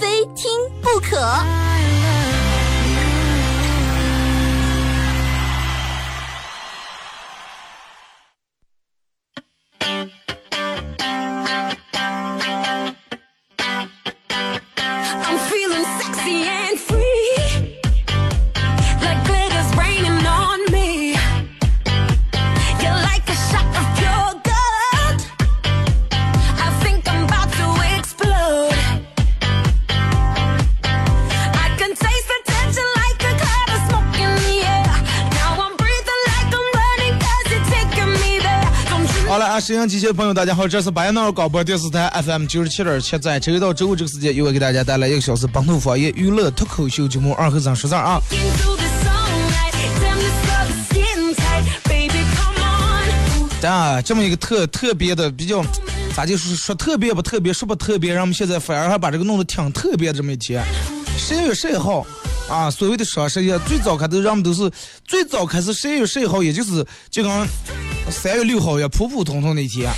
非听不可。阳机械的朋友，大家好，这是白闹广播电视台 FM 九十七点七，在周一到周五这个时间，又会给大家带来一个小时本土方言娱乐脱口秀节目《二和尚说事儿》啊。啊，这么一个特特别的比较，咋就是说特别不特别，说不特别，让我们现在反而还把这个弄得挺特别的这么一天。十一月十一号啊，所谓的双十一，最早开头人们都是最早开始十一月十一号，也就是就跟三月六号也普普通通的一天。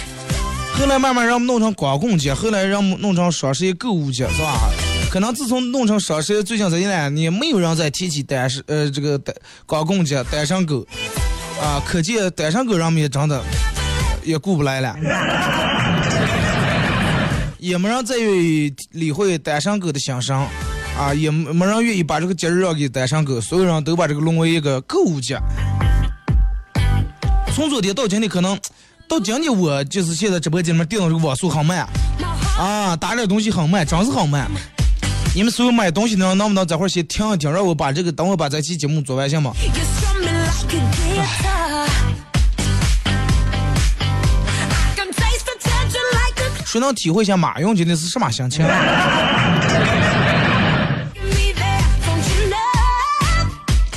后来慢慢让我们弄成光棍节，后来让我们弄成双十一购物节，是吧？可能自从弄成双十一，最近这一两年没有人再提起单身呃这个单光棍节、单身狗啊，可见单身狗人们也真的 也顾不来了，也没人再愿意理会单身狗的心声啊，也没没人愿意把这个节日让给单身狗，所有人都把这个沦为一个购物节。从昨天到今天，可能到今天我就是现在直播间里面电脑这个网速很慢啊，打点东西很慢，真是很慢。你们所有买东西的人，能不能这会儿先听一听，让我把这个等我把这期节目做完行吗谁能体会一下马云今天是什么心情？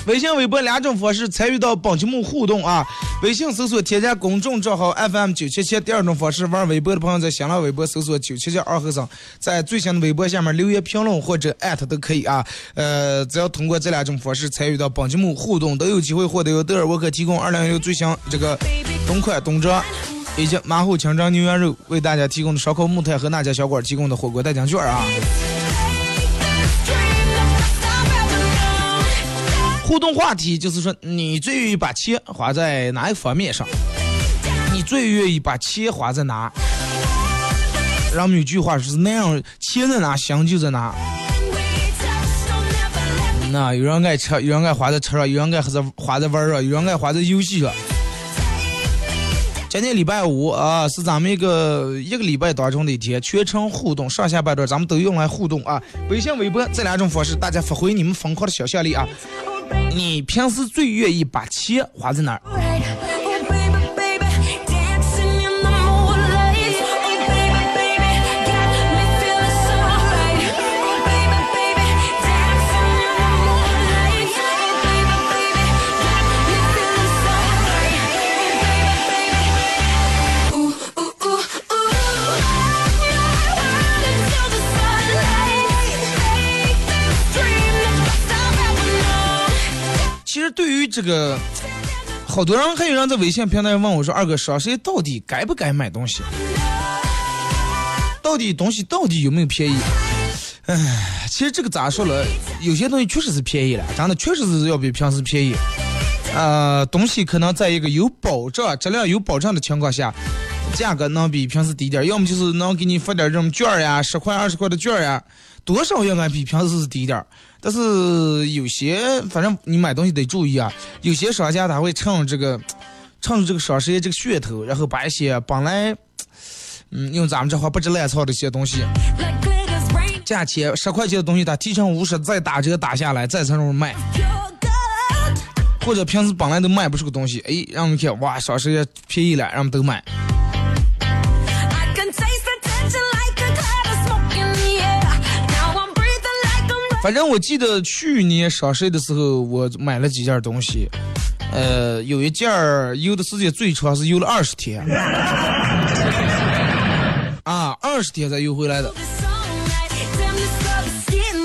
微信、微博两种方式参与到本节目互动啊！微信搜索添加公众账号 FM 九七七，第二种方式玩微博的朋友在新浪微博搜索九七七二和尚，在最新的微博下面留言评论或者艾特都可以啊。呃，只要通过这两种方式参与到本节目互动，都有机会获得由德尔沃克提供二零一六最新这个冬款冬装。以及马虎清蒸牛羊肉为大家提供的烧烤木炭和那家小馆提供的火锅代金券啊！互动话题就是说，你最愿意把钱花在哪一方面上？你最愿意把钱花在哪？然后我们有句话说是那样，钱在哪，心就在哪。那有人爱吃，有人爱花在车上，有人爱花在花在玩儿上，有人爱花在游戏上。今天礼拜五啊，是咱们一个一个礼拜当中的一天，全程互动，上下半段咱们都用来互动啊。微信、微博这两种方式，大家发挥你们疯狂的想象力啊！你平时最愿意把钱花在哪儿？对于这个，好多人还有人在微信平台问我说：“二哥，双十一到底该不该买东西？到底东西到底有没有便宜？”唉，其实这个咋说了，有些东西确实是便宜了，真的确实是要比平时便宜。呃，东西可能在一个有保障、质量有保障的情况下，价格能比平时低点，要么就是能给你发点儿这种券呀，十块、二十块的券呀，多少应该比平时是低点。但是有些，反正你买东西得注意啊，有些商家他会趁这个，趁着这个双十一这个噱头，然后把一些本来，嗯，用咱们这话不知烂操的一些东西，价钱十块钱的东西，他提成五十，再打折打下来，再从那卖。或者平时本来都卖不出个东西，哎，让我们看，哇，双十一便宜了，让我们都买。反正我记得去年双十一的时候，我买了几件东西，呃，有一件儿邮的时间最长是邮了二十天，啊，二十天才邮回来的。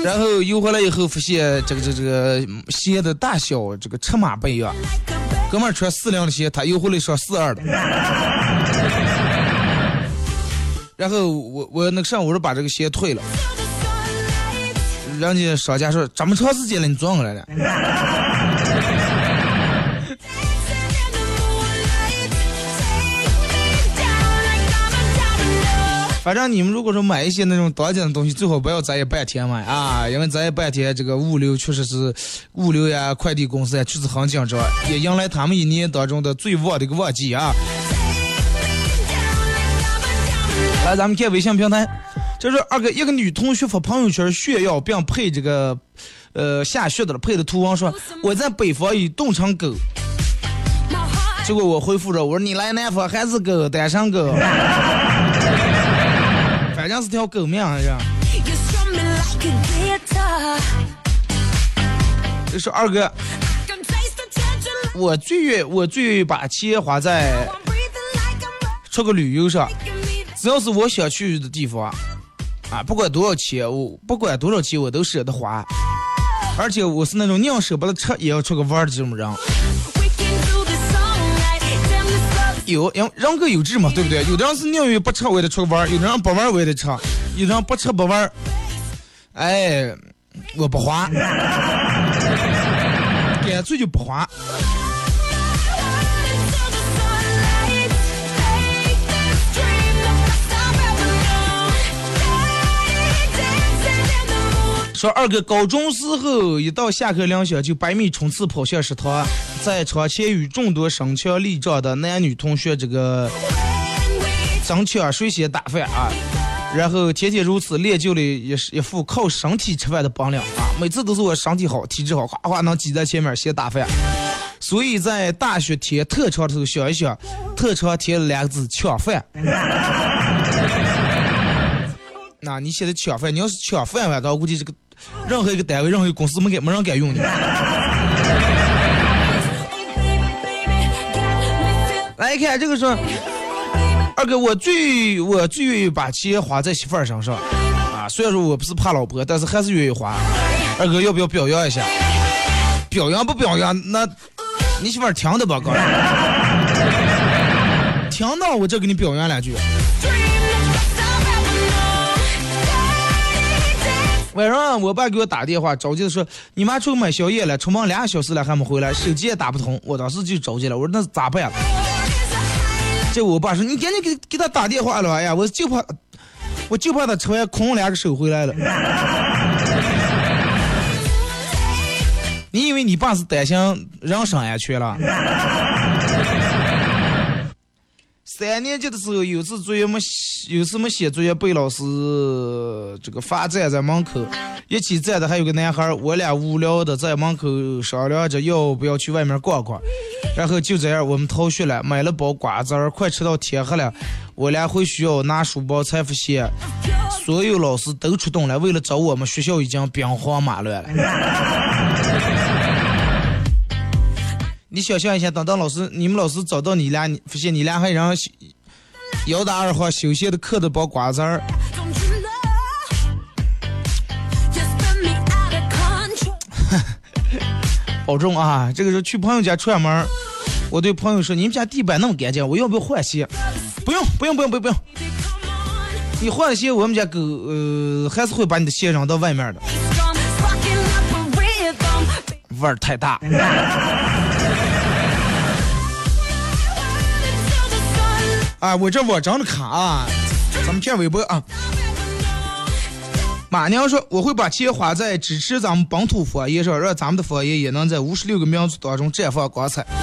然后邮回来以后，发现这个这个这个鞋的大小这个尺码不一样，哥们儿穿四零的鞋，他邮回来双四二的。然后我我那个上午我说把这个鞋退了，人家商家说这么长时间了，你撞过来了。反正你们如果说买一些那种当季的东西，最好不要咱也半天买啊，因为咱也半天这个物流确实是物流呀、快递公司呀确实很紧张，也迎来他们一年当中的最旺的一个旺季啊。来，咱们看微信平台，这是二哥一个女同学发朋友圈炫耀，并配这个呃下雪的了，配的图文说我在北方已冻成狗，结果我回复着我说你来南方还是狗，单身狗。反正是条狗命啊！这是二哥，我最愿我最愿意把钱花在出个旅游上，只要是我想去的地方，啊，不管多少钱，我不管多少钱我都舍得花，而且我是那种宁舍不得吃也要出个玩的这种人。有，人人各有志嘛，对不对？有的人是宁愿不吃我也得出个玩儿，有的人不玩儿我也得吃，有的人不吃不玩儿，哎，我不花，干脆就不花。说二哥高中时候一到下课铃响就百米冲刺跑向食堂，在场前与众多身强力壮的男女同学这个争抢谁先打饭啊，然后天天如此练就了一一副靠身体吃饭的本领啊，每次都是我身体好体质好，哗哗能挤在前面先打饭，所以在大学天特长的时候想一想，特长贴两个字抢饭。那你现在抢饭，你要是抢饭碗，我估计这个任何一个单位、任何一个公司没敢没人敢用你。来看这个说，二哥，我最我最愿意把钱花在媳妇儿身上啊。虽然说我不是怕老婆，但是还是愿意花。二哥要不要表扬一下？表扬不表扬？那你媳妇儿听的吧，哥？听到我这给你表扬两句。晚上我爸给我打电话，着急的说：“你妈出去买宵夜了，出门两个小时了还没回来，手机也打不通。”我当时就着急了，我说：“那咋办？”这我爸说：“你赶紧给给他打电话了。”哎呀，我就怕，我就怕他吃完空两个手回来了。你以为你爸是担心人身安全了？三年级的时候，有次作业没写，有次没写作业，被老师这个罚站在门口，一起站的还有个男孩，我俩无聊的在门口商量着要不要去外面逛逛，然后就这样我们逃学了，买了包瓜子儿，快吃到天黑了，我俩回学校拿书包才发现，所有老师都出动了，为了找我们，学校已经兵荒马乱了。你想象一下，等到老师你们老师找到你俩，你发现你俩还让姚大二号休闲的嗑的包瓜子儿，保重啊！这个时候去朋友家串门，我对朋友说：“你们家地板那么干净，我要不要换鞋？”不用，不用，不用，不用，不用。你换了鞋，我们家狗呃还是会把你的鞋扔到外面的，味儿太大。啊，我这网真的卡啊，咱们骗微博啊。马娘说：“我会把钱花在支持咱们本土方言上，让咱们的方言也能在五十六个民族当中绽放光彩。”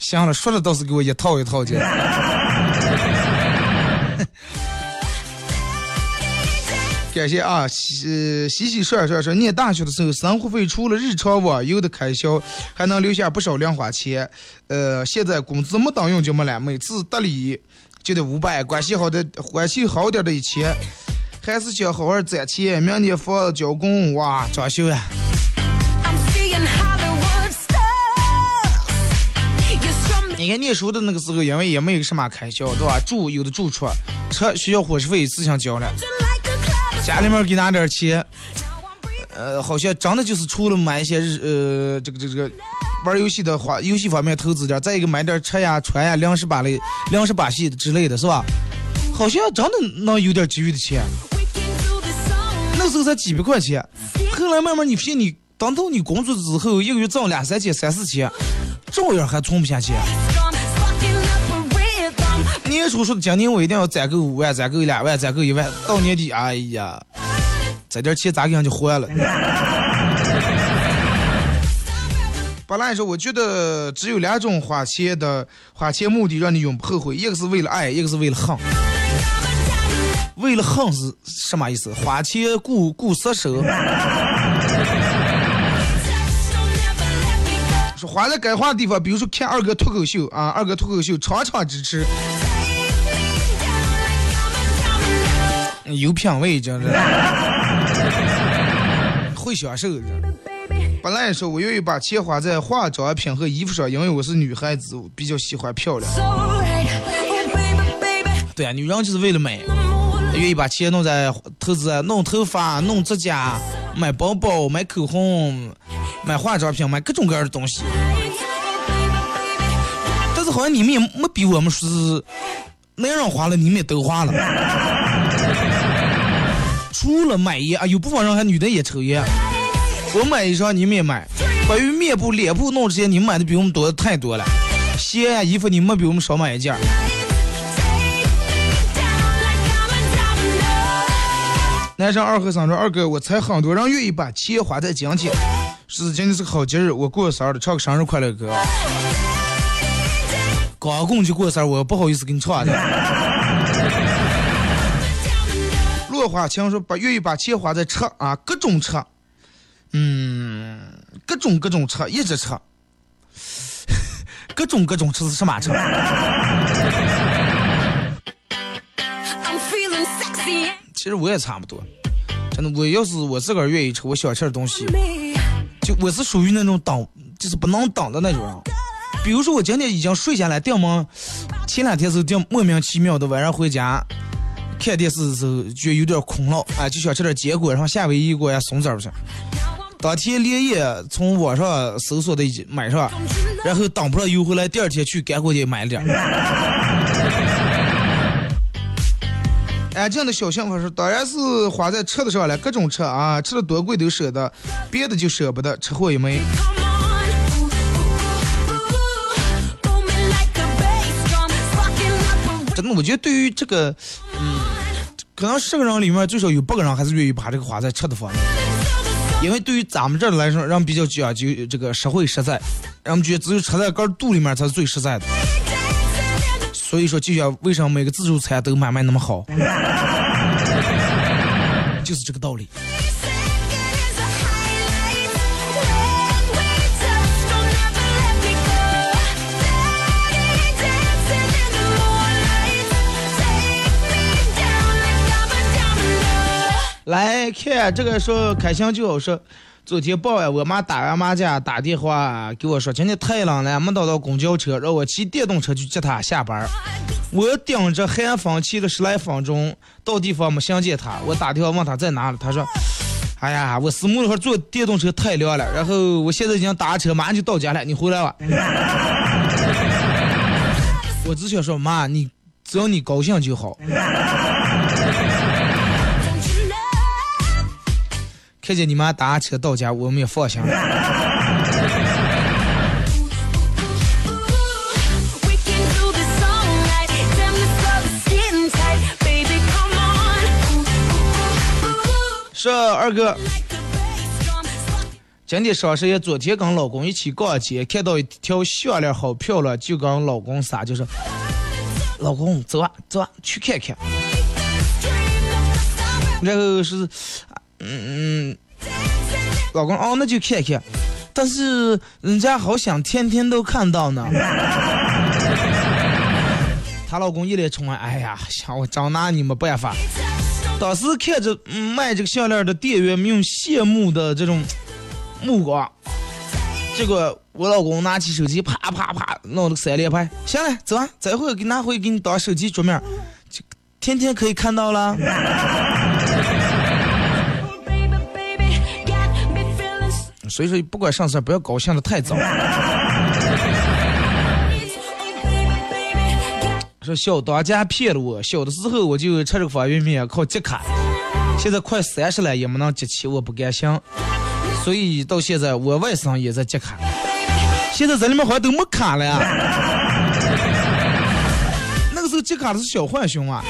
行了，说的倒是给我一套一套的。感谢啊，洗洗洗涮涮说，念大学的时候，生活费除了日常网游的开销，还能留下不少零花钱。呃，现在工资没等用就没了，每次得礼就得五百，关系好的关系好点的一千，还是想好好攒钱，明年房子交工，哇，装修呀你看念书的那个时候，因为也没有什么开销，对吧？住有的住处，车学校伙食费自行交了.家里面给拿点钱，呃，好像真的就是除了买一些日呃这个这个这个玩游戏的话游戏方面投资点，再一个买点车呀、穿呀、粮食把类、粮食把戏之类的是吧？好像真的能有点积蓄的钱，那时候才几百块钱，后来慢慢你发现你等到你工作之后，一个月挣两三千、三四千，照样还存不下钱。年初说今年我一定要攒够五万，攒够两万，攒够一万，到年底，哎呀，这点钱咋给人就还了？本来说，我觉得只有两种花钱的花钱目的让你永不后悔，一个是为了爱，一个是为了恨。为了恨是什么意思？花钱顾顾色手，说花在该花的地方，比如说看二哥脱口秀啊，二哥脱口秀场场支持，有品味，真是 会享受。这 Baby, 本来说我愿意把钱花在化妆品和衣服上，因为我是女孩子，我比较喜欢漂亮。Oh. 对啊，女人就是为了美.愿意把钱弄在投资弄头发、弄指甲、买包包、买口红、买化妆品、买各种各样的东西。但是好像你们也没比我们说是男人花了，你们也都花了。除了买烟啊，有部分人还女的也抽烟。我买衣裳，你们也买。关于面部、脸部弄这些，你们买的比我们多的太多了。鞋呀、衣服，你们比我们少买一件。男生二和三说：“二哥，我猜很多人愿意把钱花在今天，是今天是个好节日，我过生日，唱个生日快乐歌。刚过就过生日，我不好意思给你唱的。”落花情说：“把愿意把钱花在车啊，各种车，嗯，各种各种车，一直车，各种各种车是什么车其实我也差不多，真的，我要是我自个儿愿意吃我想吃的东西。”就我是属于那种等，就是不能等的那种人。比如说我今天已经睡下来，定么前两天是定莫名其妙的晚上回家看电视的时候，觉得有点空了，哎，就想吃点坚果，然后夏威夷果呀、松子儿不是。当天连夜从网上搜索的买上，然后等不上邮回来，第二天去干货店买了点儿。安静的小幸福说，当然是花在吃的上了，各种吃啊，吃的多贵都舍得，别的就舍不得，吃货一枚。真的，我觉得对于这个，可能十个人里面最少有八个人还是愿意把这个花菜吃的方面，因为对于咱们这儿来说，人比较讲究这个实惠实在，人们觉得只有吃在个肚里面才是最实在的。所以说，就像为什么每个自助餐都买卖那么好，就是这个道理。来看这个时候开心就好说，昨天傍晚我妈打完麻将打电话给我说，今天太冷了，没打到公交车，让我骑电动车去接她下班。我顶着寒风骑了十来分钟，到地方没相见她，我打电话问她在哪里，她说。哎呀，我私募那会坐电动车太凉了，然后我现在已经打车，马上就到家了，你回来吧。我只想说，妈，你只要你高兴就好。看见你妈打车到家，我们也放心了。是二哥今天双十一，昨天跟老公一起逛街，看到一条项链好漂亮，就跟老公撒，就说：“老公，走啊走啊，去看看。dream of the star. ”然后是，嗯嗯，老公哦，那就看看，但是人家好想天天都看到呢。她老公一脸宠爱，哎呀，想我张拿你没办法。当时看着卖这个项链的店员们用羡慕的这种目光，结果我老公拿起手机，啪啪啪弄了个三连拍。行了，走啊，这回给拿回给你当手机桌面，就天天可以看到了。所以说，不管上事不要高兴的太早。Oh, 说小当家骗了我，小的时候我就吃这个方便面靠集卡，现在快三十了也没能集齐，我不甘心，所以到现在我外甥也在集卡，现在这里面好像都没卡了呀。那个时候集卡的是小浣熊啊，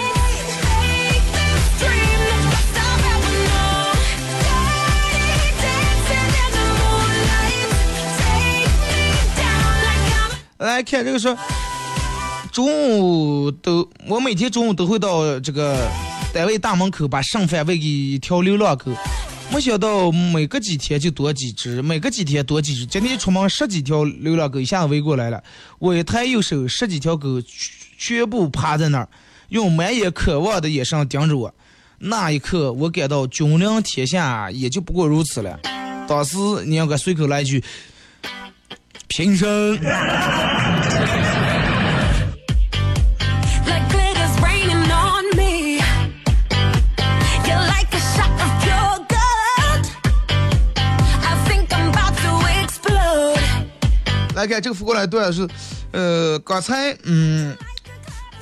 来看这个说，中午都我每天中午都会到这个单位大门口把剩饭喂给一条流浪狗，没想到每隔几天就多几只，每隔几天多几只。今天出门十几条流浪狗一下子围过来了，我一抬右手，十几条狗全全部趴在那儿，用满眼渴望的眼神盯着我。那一刻，我感到君临天下也就不过如此了。当时你应该随口来一句：“平生。” like glitter's raining on me. You're like a shot of pure gold. I think I'm about to explode. 来看这个福过来段是，呃，刚才嗯，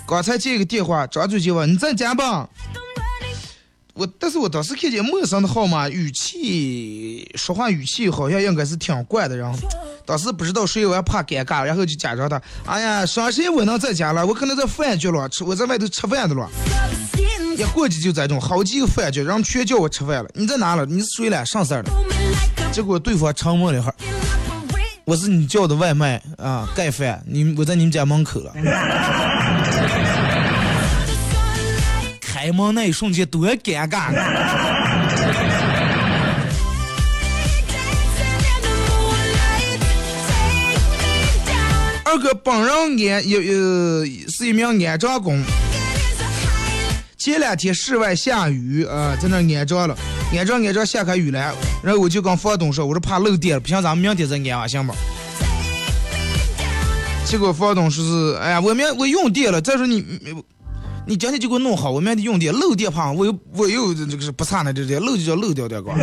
刚才接一个电话，张嘴就问你在家吧？我但是我当时看见陌生的号码，语气说话语气好像应该是挺怪的，然后当时不知道谁，我还怕尴尬，然后就假装他，哎呀，双十一我能在家了，我可能在饭局了，吃我在外头吃饭的了。一过去就这种好几个饭局，然后全叫我吃饭了，你在哪了？你是谁了？上事儿了？结果对方沉默了一会儿。我是你叫的外卖啊，盖饭，你我在你们家门口了。开门那一瞬间多尴尬二哥本人安有有是一名安装工，前两天室外下雨啊、在那安装了，安装安装下开雨了，然后我就跟房东说，我说怕漏电，不行咱们明天再安啊，行吗？结果房东说是，哎呀，我明我用电了，再说你你你今天就给我弄好，我明天用电，漏电怕我又我又这个是不差呢，这这漏就叫漏掉点光。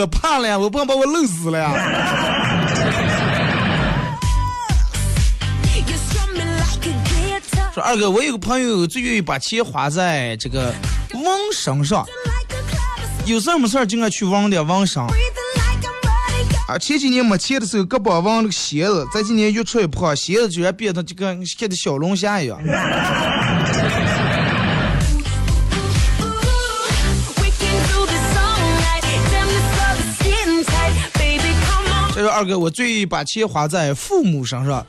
我怕了呀，我不能把我漏死了呀。说二哥，我有个朋友最愿意把钱花在这个纹身上，有事儿没事儿就爱去纹点纹身。啊，前几年没钱的时候，胳膊纹了个鞋子，这几年越出越胖，鞋子居然变得就跟像的小龙虾一样。这说二哥，我最把钱花在父母身上，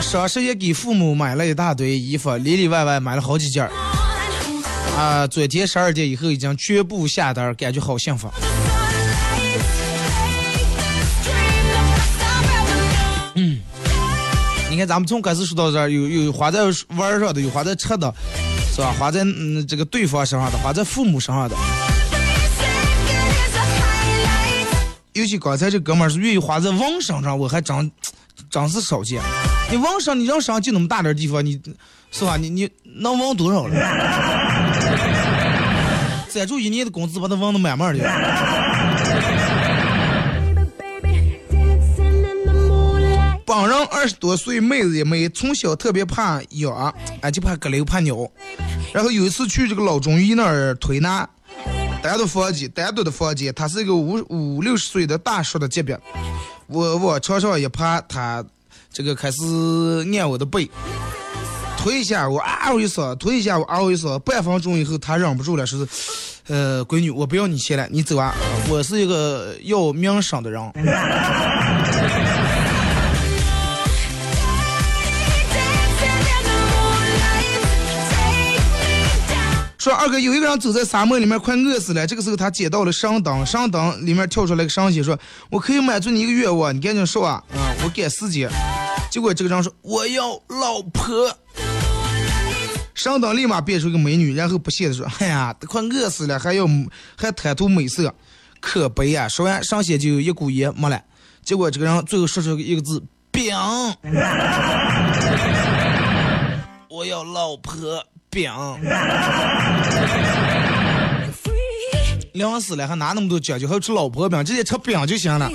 双十一给父母买了一大堆衣服，里里外外买了好几件儿。啊，昨天十二点以后已经全部下单，感觉好幸福。嗯你看，咱们从开始说到这儿，有有花在玩儿上的，有花在吃的，是吧？花在嗯这个对方身上的，花在父母身上的。尤其刚才这哥们儿是愿意花在纹身上，我还真真是少见。你纹身，你人身就那么大点地方，你是吧？你你能纹多少了？攒住一年的工资，把它纹的满满的。本人二十多岁妹子一枚，从小特别怕痒，哎就怕搁溜怕鸟。然后有一次去这个老中医那儿推拿，单独房间，单独的房间，他是一个五五六十岁的大叔的级别。我往床上一趴，他这个开始按我的背，推一下我啊，我一声，推一下我啊，我一声，半分钟以后他忍不住了，说是，呃，闺女，我不要你钱了，你走啊，我是一个要名声的人。说二哥有一个人走在沙漠里面快饿死了，这个时候他捡到了神灯，神灯里面跳出来个神仙说：“我可以满足你一个愿望，你赶紧说啊！啊，我赶时间。”结果这个人说我要老婆。上当立马变出一个美女，然后不屑的说：“哎呀，都快饿死了，还要还贪图美色，可悲啊！”说完，上仙就有一股烟没了。结果这个人最后说出一个字：“饼。”我要老婆饼。凉死了，还拿那么多讲究，还要吃老婆饼，直接吃饼就行了。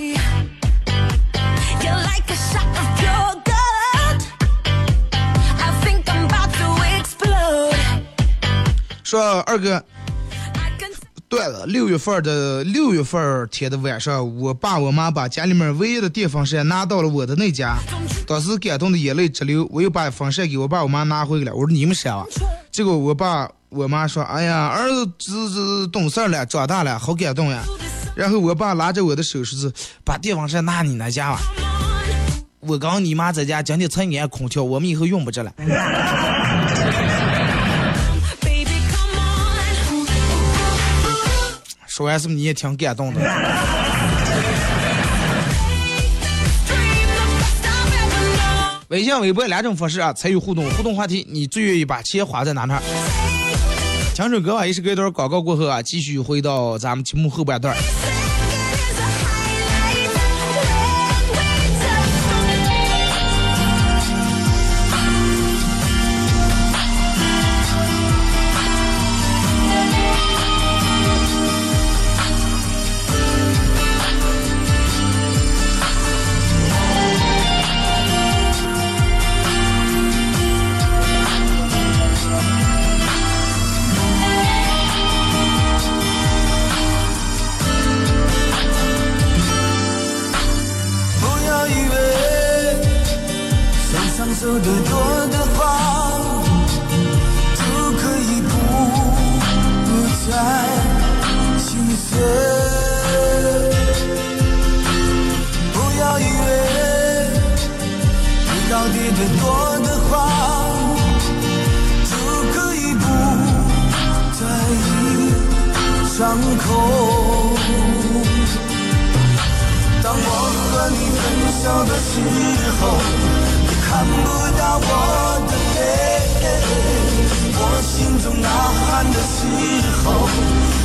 说二哥对了，六月份的六月份天的晚上，我爸我妈把家里面唯一的电风扇拿到了我的那家，当时感动的眼泪直流。我又把风扇给我爸我妈拿回来了，我说你们扇吧。结果我爸我妈说：“哎呀，儿子这这懂事了，长大了，好感动呀。”然后我爸拉着我的手说是把电风扇拿你那家吧。我刚你妈在家今天才安空调，我们以后用不着了。说完是不是你也挺感动的？微信、微博两种方式啊，参与互动。互动话题：你最愿意把钱花在哪哪儿？听首歌啊，也是隔一段广告过后啊，继续回到咱们节目后半段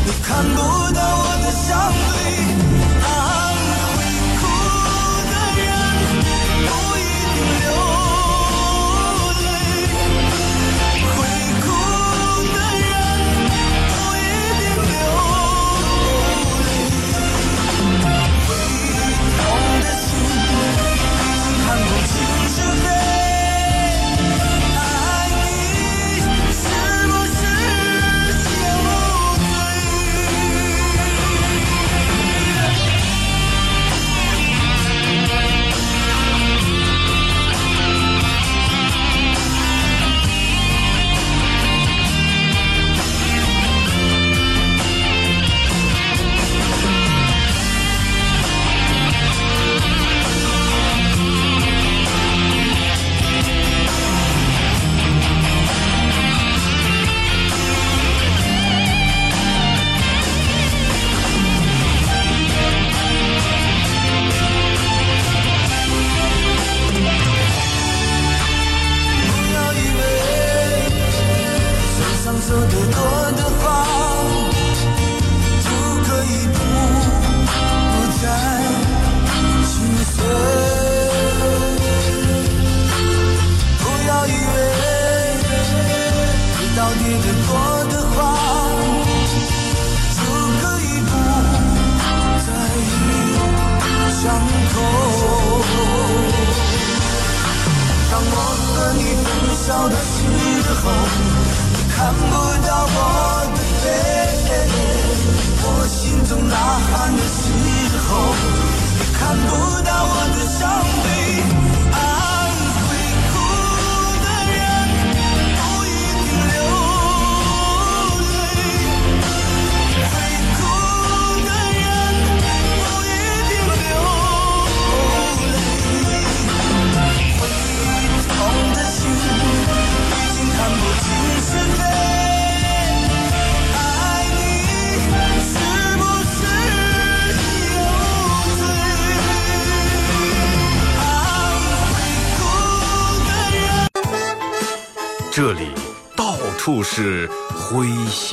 你看不到我的伤悲。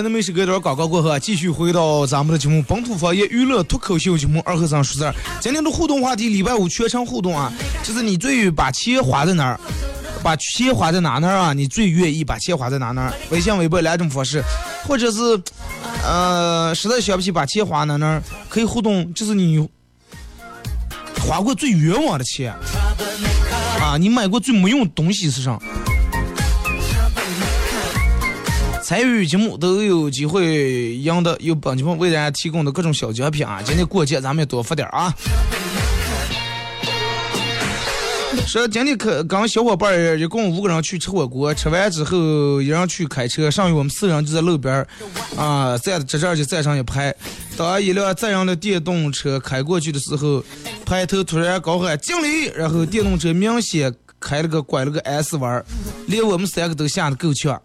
맘을好了，那么是隔一段广告过后啊，继续回到咱们的节目《本土方言娱乐脱口秀节目》二和尚说事儿。今天的互动话题，礼拜五全程互动啊，就是你最把钱花在哪儿，把钱花在哪哪儿啊？你最愿意把钱花在哪哪儿？微信、微博两种方式，或者是呃，实在想不起把钱花哪哪儿，可以互动，就是你花过最冤枉的钱啊，你买过最没用东西是啥？参与节目都有机会赢得由本节目为大家提供的各种小奖品啊！今天过节咱们也多发点啊！说今天可跟小伙伴儿一共五个人去吃火锅，吃完之后一人去开车，剩余我们四人就在路边儿啊站在这儿就站上一排。当一辆载人的电动车开过去的时候，排头突然高喊敬礼，然后电动车明显开了个拐了个 S 弯儿，连我们三个都吓得够呛。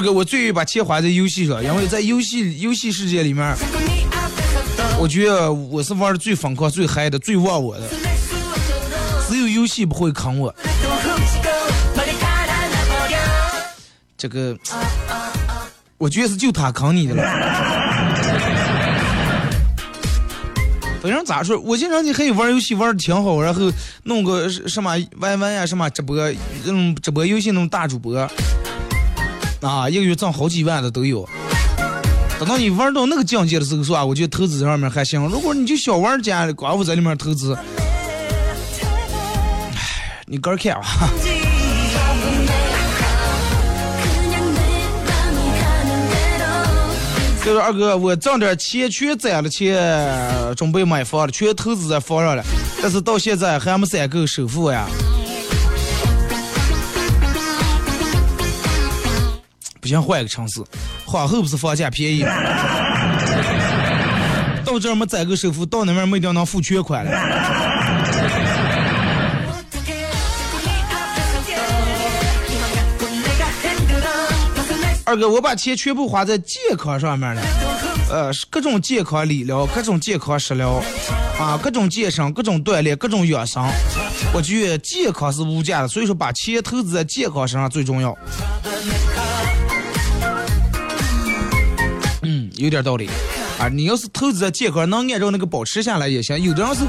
二哥，我最愿意把钱花在游戏上，因为在游戏游戏世界里面，我觉得我是玩的最疯狂、最嗨的、最忘我的，只有游戏不会坑我。这个，我觉得是就他坑你的了。反正咋说，我经常你可以玩游戏玩的挺好，然后弄个什么 YY 呀、什么直播，那种直播游戏那种大主播，啊，一个月挣好几万的都有。等到你玩到那个境界的时候，是吧？我觉得投资上面还行。如果你就小玩家，寡妇在里面投资，哎，你个人看吧。就是二哥，我挣点钱，全攒了钱，准备买房了，全投资在房上了，但是到现在还没攒够首付呀。不行，换一个城市，花后不是房价便宜？到这儿没攒够首付，到那边没定能付全款了。二哥，我把钱全部花在健康上面了，呃，各种健康理疗，各种健康食疗，啊，各种健身，各种锻炼，各种养生。我觉得健康是无价的，所以说把钱投资在健康身上最重要。有点道理。啊，你要是投资在健康，能按照那个保持下来也行。有的人是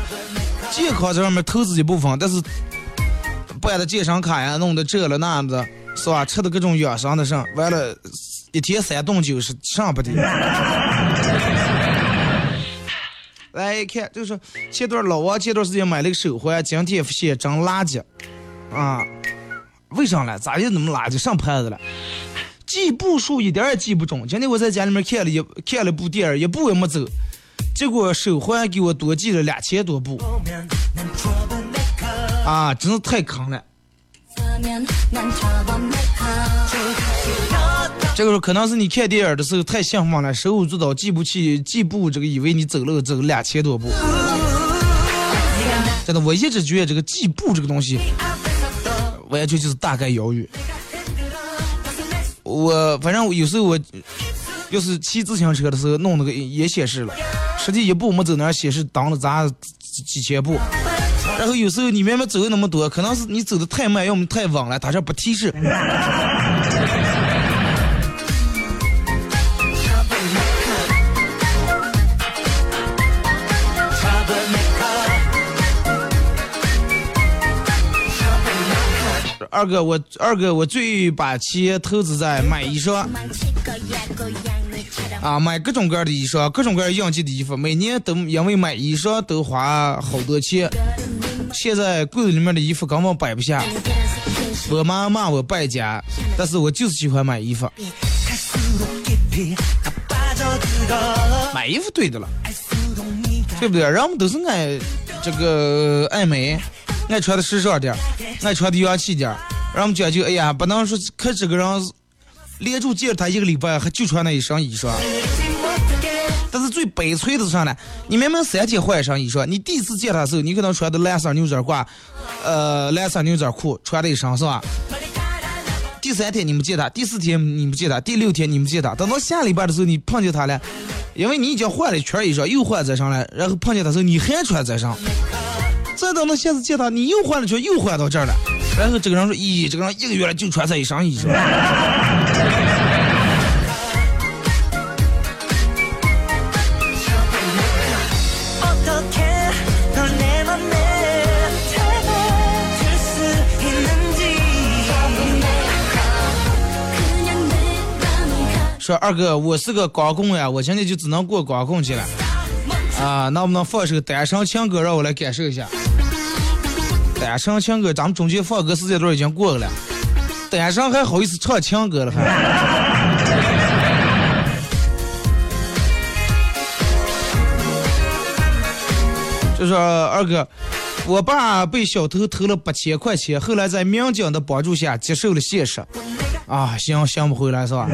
健康这上面投资一部分，但是办的健身卡呀，弄的这了那的，是吧？吃的各种养生的上，完了，一天三顿酒是上不得。来一看，就是前段老王前段时间买了个手环，今天发现真垃圾，啊，为啥呢？咋就那么垃圾？上牌子了？计步数一点也计不准。今天我在家里面看了一看了部电影，一步也没走，结果手环给我多记了两千多步。啊，真是太坑了！这个时候可能是你看电影的时候太兴奋了，手舞足蹈，记不起计步，这个以为你走了走两千多步。真的，我一直觉得这个计步这个东西，完全就是大概遥远。我反正有时候我要是骑自行车的时候弄那个也显示了，实际一步没走那显示挡了咱几几千步。然后有时候你明明走那么多，可能是你走的太慢，要么太稳了，它这不提示。二哥，我二哥，我最把钱投资在买衣裳啊，买各种各样的衣裳，各种各样样季的衣服，每年都因为买衣裳都花好多钱。现在柜子里面的衣服根本摆不下，我妈骂我败家，但是我就是喜欢买衣服。买衣服对的了，对不对？人们都是爱这个爱美，爱穿的时尚点儿，爱穿的洋气点儿。让我们讲究，哎呀，不能说看这个人连住见他一个礼拜，还就穿那一身衣裳。但是最悲催的是啥呢？你明明三天换一身衣裳，你第一次见他的时候，你可能穿的蓝色牛仔褂，呃，蓝色牛仔裤，穿的一身是吧？第三天你们见他，第四天你们见他，第六天你们见他，等到下礼拜的时候你碰见他了，因为你已经换了一圈衣裳，又换在上了，然后碰见他的时候你还穿在上，再等到下次见他，你又换了圈，又换到这儿了，然后这个人说，咦，这个人一个月了就穿这一身衣裳。说二哥，我是个光棍呀，我今天就只能过光棍去了。啊，能不能放首单身情歌让我来感受一下？单身情歌，咱们中间放歌时间段已经过了，单身还好意思唱情歌了还？就说二哥，我爸被小偷偷了八千块钱，后来在民警的帮助下接受了现实。啊，行，行不回来是吧？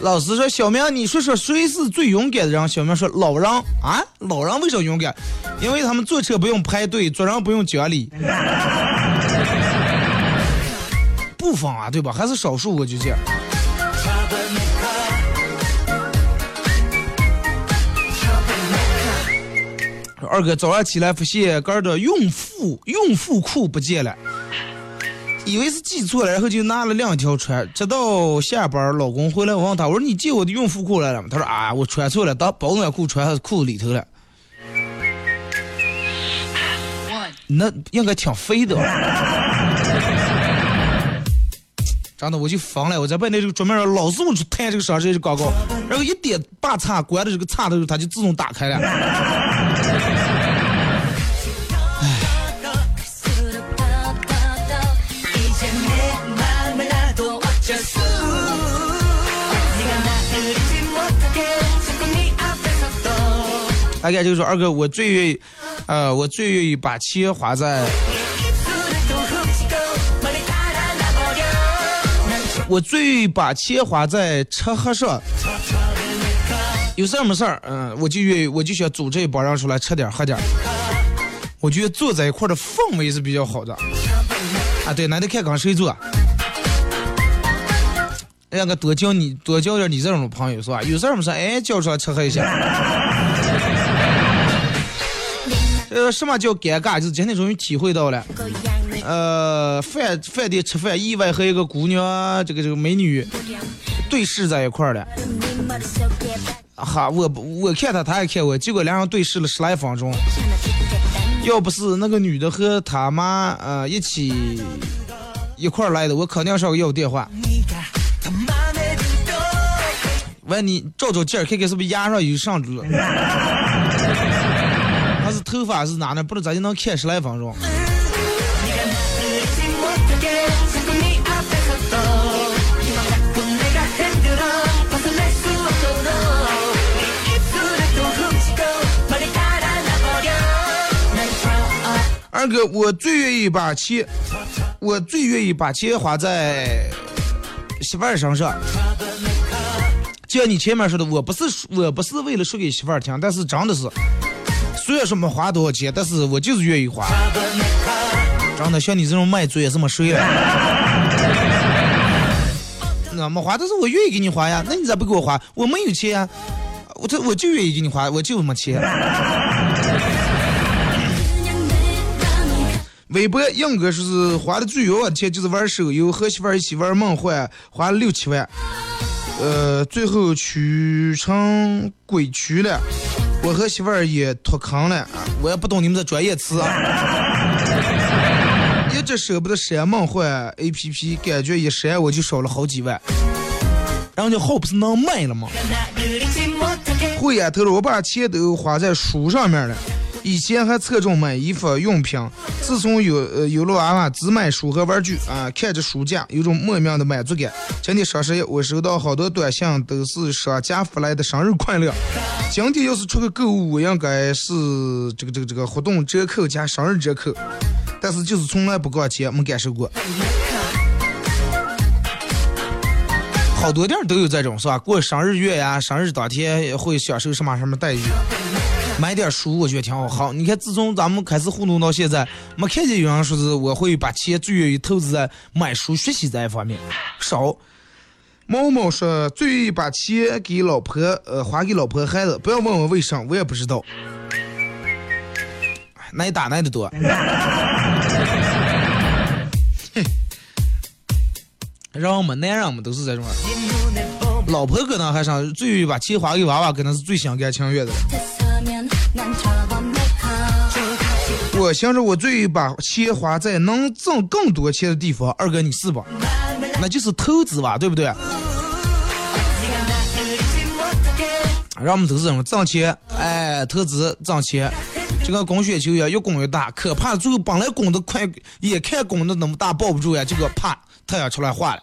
老师说：“小明，你说说谁是最勇敢的人？”小明说：“老人啊，老人为什么勇敢？因为他们坐车不用排队，坐人不用讲理。不妨啊，对吧？还是少数，我就这样。二哥早上起来发现哥的孕妇孕妇裤不见了，以为是记错了，然后就拿了两条穿。直到下班，老公回来我问他，我说你借我的孕妇裤来了吗？他说啊，我穿错了，当保暖裤穿在裤子里头了。那应该挺肥的。真的，我就疯了！我在外面这个桌面上老是我去弹这个双这个广告，然后一点把插关的这个插的时候，它就自动打开了。大概就是说，二哥，我最愿意，呃，我最愿意把钱花在，我最愿意把钱花在吃喝上。有事儿没事儿，嗯，我就愿意，我就想组织一帮人出来吃点喝点。我觉得坐在一块的氛围是比较好的。啊，对，那得看跟谁坐。让个多交你多交点你这种朋友是吧？有事儿没事儿，哎，叫出来吃喝一下。呃，什么叫尴尬？就是今天终于体会到了。呃，饭饭店吃饭，意外和一个姑娘，这个这个美女对视在一块儿了。哈，我我看她，她也看我，结果两人对视了十来分钟。要不是那个女的和他妈呃一起一块儿来的，我肯定上要电话。问你照照镜，看看是不是牙上有上珠，头发是哪呢？不知道咋就能看十来分钟。二哥，我最愿意把钱，我最愿意把钱花在媳妇儿身上。就像你前面说的，我不是我不是为了说给媳妇儿听，但是真的是，虽然说没花多少钱，但是我就是愿意花。真的，像你这种卖嘴也这么水了。那没花，但是我愿意给你花呀。那你咋不给我花？我没有钱呀，我这我就愿意给你花，我就没钱。微博应哥说是花的最冤枉的钱就是玩手游，和媳妇儿一起玩梦幻，花了六七万，呃，最后取成鬼区了。我和媳妇儿也脱坑了，啊我也不懂你们的专业词啊。一直舍不得删梦幻 A P P，感觉一删我就少了好几万。然后就号不是能卖了吗？慧眼透露，我把钱都花在书上面了。以前还侧重买衣服用品，自从有呃有了娃娃，只买书和玩具啊，看着书架有种莫名的满足感。今天双十一，我收到好多短信，都是商家发来的生日快乐。今天要是出去购物，我应该是这个这个这个活动折扣加生日折扣，但是就是从来不逛街，没感受过。好多店都有这种是吧？过生日月呀，生日当天会享受什么什么待遇。买点书，我觉得挺好。好，你看，自从咱们开始互动到现在，没看见有人说是我会把钱最愿意投资在买书学习这一方面，少。猫猫说最把钱给老婆，呃，花给老婆孩子。不要问我为啥，我也不知道。挨打挨得多。让我们男人们都是这种。老婆可能还上最把钱花给娃娃，可能是最心甘情愿的。我想着我最把钱花在能挣更多钱的地方。二哥你是吧？那就是投资吧，对不对？让我们都是这种挣钱，哎，投资挣钱，就跟滚雪球一样，越滚越大，可怕。最后本来滚的快，眼看滚的那么大，抱不住呀，结果啪，太阳出来化了。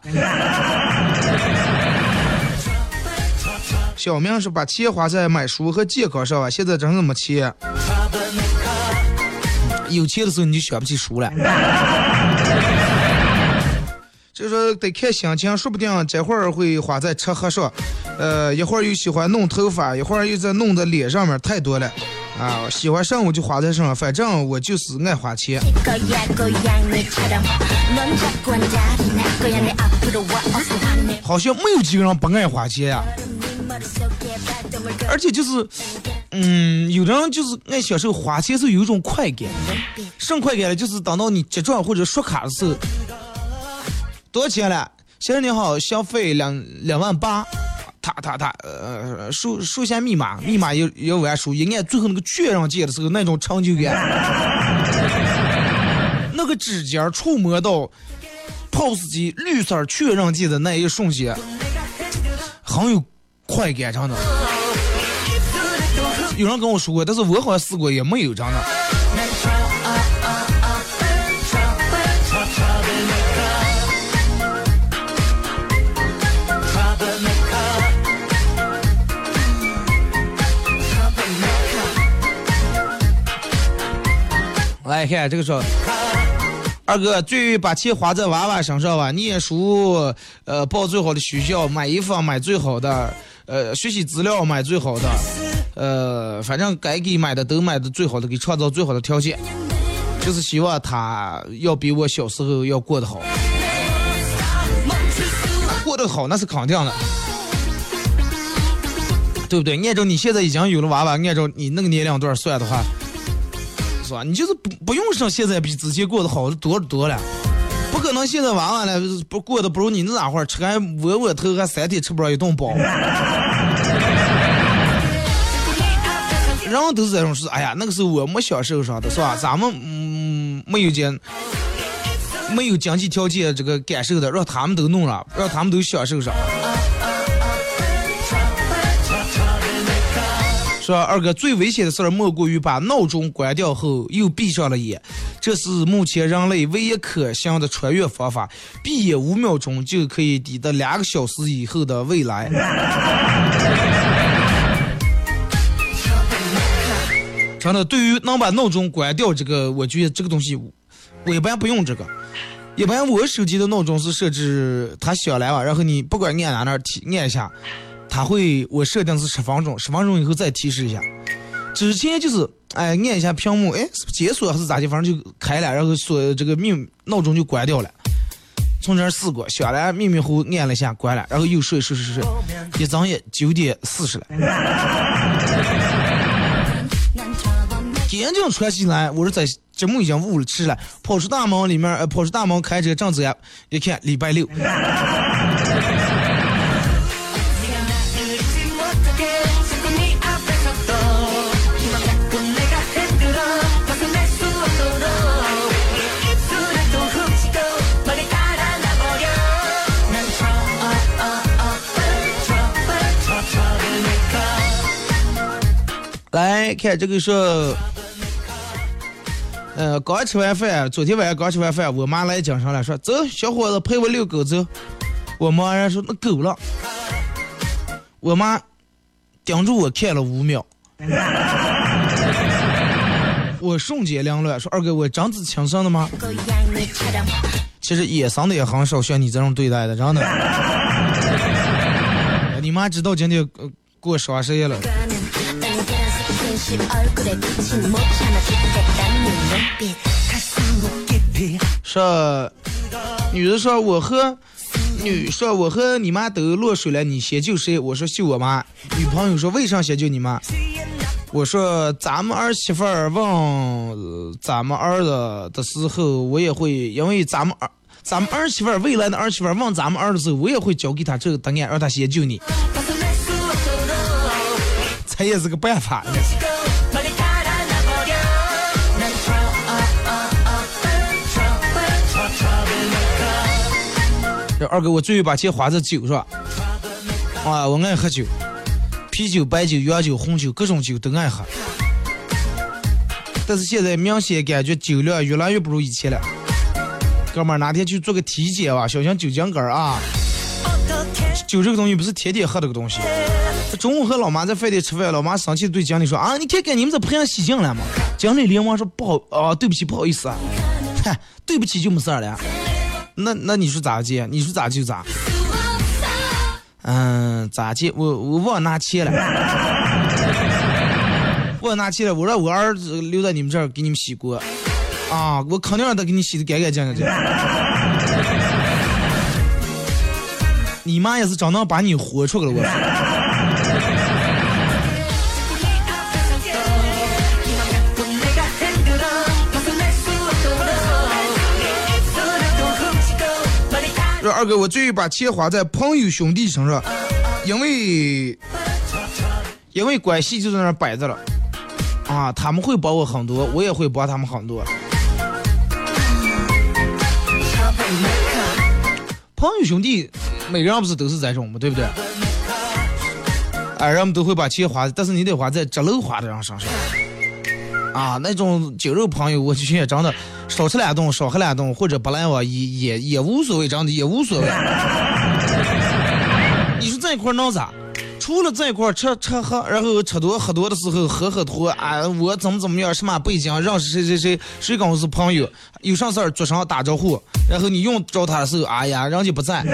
小明是把钱花在买书和健康上啊，现在真是没钱。有钱的时候你就想不起书了。就是说得看心情，说不定这会儿会花在吃喝上，呃，一会儿又喜欢弄头发，一会儿又在弄在脸上面，太多了。啊，喜欢上我就花在身上，反正我就是爱花钱。好像没有几个人不爱花钱呀、而且就是，嗯，有的人就是爱享受花钱是有一种快感，什么快感呢？就是等到你结账或者刷卡的时候，多少钱了？先生您好，消费两两万八，他他他，呃，输输一下密码，密码要要完输，一按最后那个确认键的时候，那种成就感，那个指尖触摸到 POS 机绿色确认键的那一瞬间，很有快感，真的。有人跟我说过，但是我好像试过也没有，真的。来看这个说，二哥最把钱花在娃娃身上吧，念书，呃，报最好的学校，买衣服买最好的，呃，学习资料买最好的，呃，反正该给买的都买的最好的，给创造最好的条件，就是希望他要比我小时候要过得好，过得好那是肯定的。对不对？按照你现在已经有了娃娃，按照你那个年龄段算的话，是吧？你就是不不用上现在比之前过得好的多多了，不可能现在娃娃呢不过得不如你那会儿吃还窝窝头还三天吃不上一顿饱。人都是这种事，哎呀，那个时候我没享受上的是吧？咱们嗯没有经没有经济条件这个感受的，让他们都弄了，让他们都享受上。说二哥最危险的事儿莫过于把闹钟关掉后又闭上了眼，这是目前人类唯一可行的穿越方法。闭眼五秒钟就可以抵达两个小时以后的未来。真的，对于能把闹钟关掉这个，我觉得这个东西，我一般不用这个。一般我手机的闹钟是设置它响来了，然后你不管按哪哪提按一下。它会，我设定是十分钟，十分钟以后再提示一下。之前就是，哎，按一下屏幕，哎，是解锁还是咋地，反正就开了，然后锁这个命闹钟就关掉了。从这儿试过，下来迷迷糊糊按了一下，关了，然后又睡睡睡睡，一睁眼九点四十了。赶紧穿起来，我是在节目已经误了吃了，跑出大门里面，呃，跑出大门开车正走，一看礼拜六。来看这个说，呃，刚吃完饭，昨天晚上刚吃完饭，我妈来讲上了，说走，小伙子陪我遛狗走。我妈人说那狗了，我妈盯住我看了五秒，我瞬间凉了，说二哥我长子亲生的吗？其实野生的也很少像你这种对待的，真的。你妈知道今天、呃、过双十一了。说，女的说我和女说我和你妈都落水了，你先救谁？我说救我妈。女朋友说为啥先救你妈？我说咱们儿媳妇儿问咱们儿子的时候，我也会，因为咱们儿咱们儿媳妇儿未来的儿媳妇儿问咱们儿子的时候，我也会教给他这个答案，让他先救你。这也是个办法呢。这二哥，我最后把钱花在酒上。啊，我爱喝酒，啤酒、白酒、洋酒、红酒，各种酒都爱喝。但是现在明显感觉酒量越来越不如以前了。哥们儿，哪天去做个体检吧，小心酒精肝啊！酒这个东西不是天天喝这个东西。中午和老妈在饭店吃饭，老妈生气对经理说：“啊，你看看你们这培养洗净了吗？”经理连忙说：“不好啊，对不起，不好意思啊。”嗨，对不起就没事儿了。那那你说咋接？你说咋就咋？嗯，咋接？我我忘拿钱了，忘拿钱了。我让我儿子留在你们这儿给你们洗锅，啊，我肯定让他给你洗的干干净净的。你妈也是真能把你活出来了，我二哥，我最把钱花在朋友兄弟身上，因为因为关系就在那摆着了，啊，他们会帮我很多，我也会帮他们很多。朋友兄弟，每个人不是都是这种嘛，对不对？哎，人们都会把钱花，但是你得花在值漏花的人身上。啊，那种酒肉朋友，我就觉得真的少吃两顿，少喝两顿，或者不来往也也也无所谓，真的也无所谓。你说在一块儿闹啥？除了在一块儿吃吃喝，然后吃多喝多的时候喝喝多，啊，我怎么怎么样，什么背景，认识谁谁谁，谁跟我是朋友，有啥事儿桌上打招呼，然后你用着他的时候，哎呀，人家不在。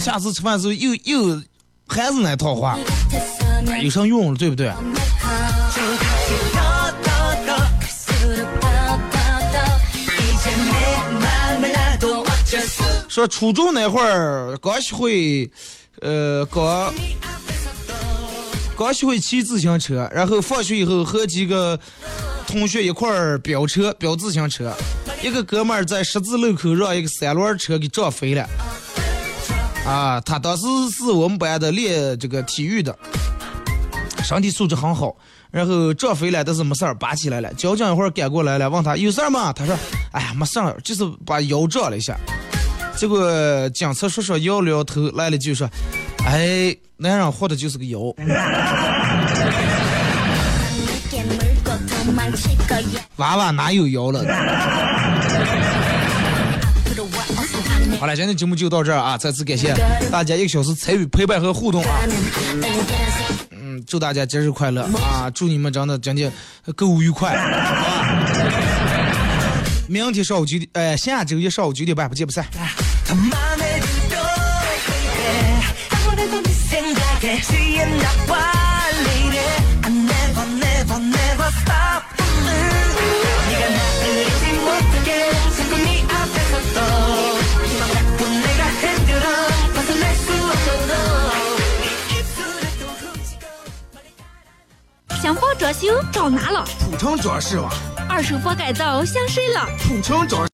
下次吃饭的时候又又还是那套话，哎有啥用了，对不对？说初中那会儿刚学会，呃，刚刚学会骑自行车，然后放学以后和几个同学一块儿飙车，飙自行车，一个哥们儿在十字路口让一个三轮车给撞飞了。啊，他当时是我们班的练这个体育的，身体素质很好，然后撞飞了，但是没事儿，拔起来了。交警一会儿赶过来了，问他有事儿吗？他说：“哎呀，没事儿，就是把腰撞了一下。”结果警察叔叔摇了摇头，来了句说：“哎，男人活的就是个腰。”娃娃哪有腰了？好了，今天节目就到这儿啊！再次感谢大家一个小时参与陪伴和互动啊！嗯，祝大家节日快乐啊！祝你们真的今天购物愉快，好吧？明天上午九点，呃，下周一上午九点半不见不散。아무래도 네 생각에 취했나 봐 lady I never never never stop 네가 나를 잊지 못하게 자꾸 네 앞에서 또 자꾸 내가 흔들어 벗어날 수 없도록 네 입술에 또 훔치고 想包装修找哪了？土城装饰吧，二手房改造想谁了？土城装。